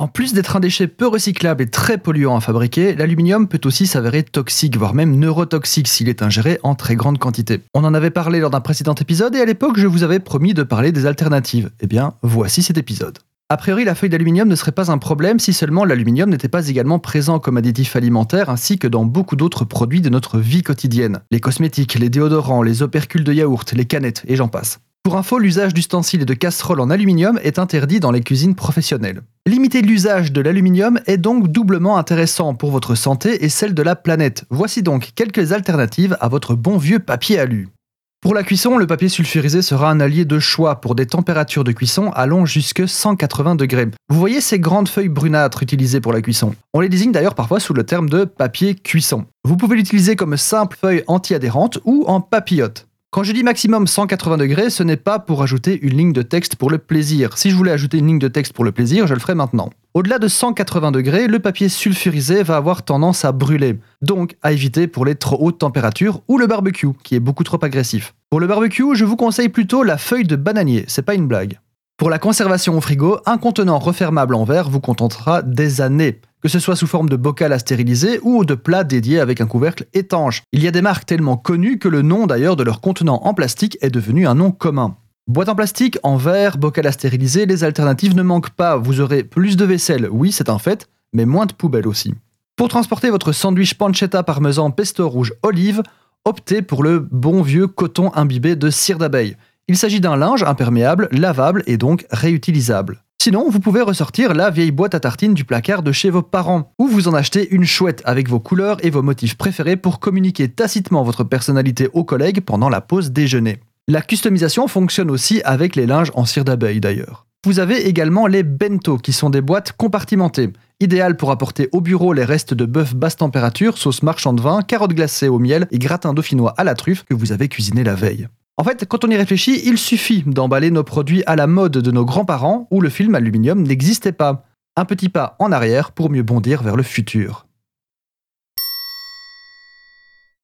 En plus d'être un déchet peu recyclable et très polluant à fabriquer, l'aluminium peut aussi s'avérer toxique, voire même neurotoxique s'il est ingéré en très grande quantité. On en avait parlé lors d'un précédent épisode et à l'époque je vous avais promis de parler des alternatives. Eh bien, voici cet épisode. A priori, la feuille d'aluminium ne serait pas un problème si seulement l'aluminium n'était pas également présent comme additif alimentaire ainsi que dans beaucoup d'autres produits de notre vie quotidienne. Les cosmétiques, les déodorants, les opercules de yaourt, les canettes et j'en passe. Pour info, l'usage d'ustensiles et de casseroles en aluminium est interdit dans les cuisines professionnelles. Limiter l'usage de l'aluminium est donc doublement intéressant pour votre santé et celle de la planète. Voici donc quelques alternatives à votre bon vieux papier alu. Pour la cuisson, le papier sulfurisé sera un allié de choix pour des températures de cuisson allant jusque 180 degrés. Vous voyez ces grandes feuilles brunâtres utilisées pour la cuisson On les désigne d'ailleurs parfois sous le terme de papier cuisson. Vous pouvez l'utiliser comme simple feuille anti-adhérente ou en papillote. Quand je dis maximum 180 degrés, ce n'est pas pour ajouter une ligne de texte pour le plaisir. Si je voulais ajouter une ligne de texte pour le plaisir, je le ferais maintenant. Au-delà de 180 degrés, le papier sulfurisé va avoir tendance à brûler, donc à éviter pour les trop hautes températures ou le barbecue, qui est beaucoup trop agressif. Pour le barbecue, je vous conseille plutôt la feuille de bananier, c'est pas une blague. Pour la conservation au frigo, un contenant refermable en verre vous contentera des années que ce soit sous forme de bocal à stériliser ou de plat dédié avec un couvercle étanche. Il y a des marques tellement connues que le nom d'ailleurs de leur contenant en plastique est devenu un nom commun. Boîte en plastique, en verre, bocal à stériliser, les alternatives ne manquent pas. Vous aurez plus de vaisselle, oui c'est un fait, mais moins de poubelles aussi. Pour transporter votre sandwich pancetta parmesan pesto rouge olive, optez pour le bon vieux coton imbibé de cire d'abeille. Il s'agit d'un linge imperméable, lavable et donc réutilisable. Sinon, vous pouvez ressortir la vieille boîte à tartines du placard de chez vos parents, ou vous en acheter une chouette avec vos couleurs et vos motifs préférés pour communiquer tacitement votre personnalité aux collègues pendant la pause déjeuner. La customisation fonctionne aussi avec les linges en cire d'abeille d'ailleurs. Vous avez également les bento qui sont des boîtes compartimentées, idéales pour apporter au bureau les restes de bœuf basse température, sauce marchand de vin, carottes glacées au miel et gratin dauphinois à la truffe que vous avez cuisiné la veille. En fait, quand on y réfléchit, il suffit d'emballer nos produits à la mode de nos grands-parents où le film aluminium n'existait pas. Un petit pas en arrière pour mieux bondir vers le futur.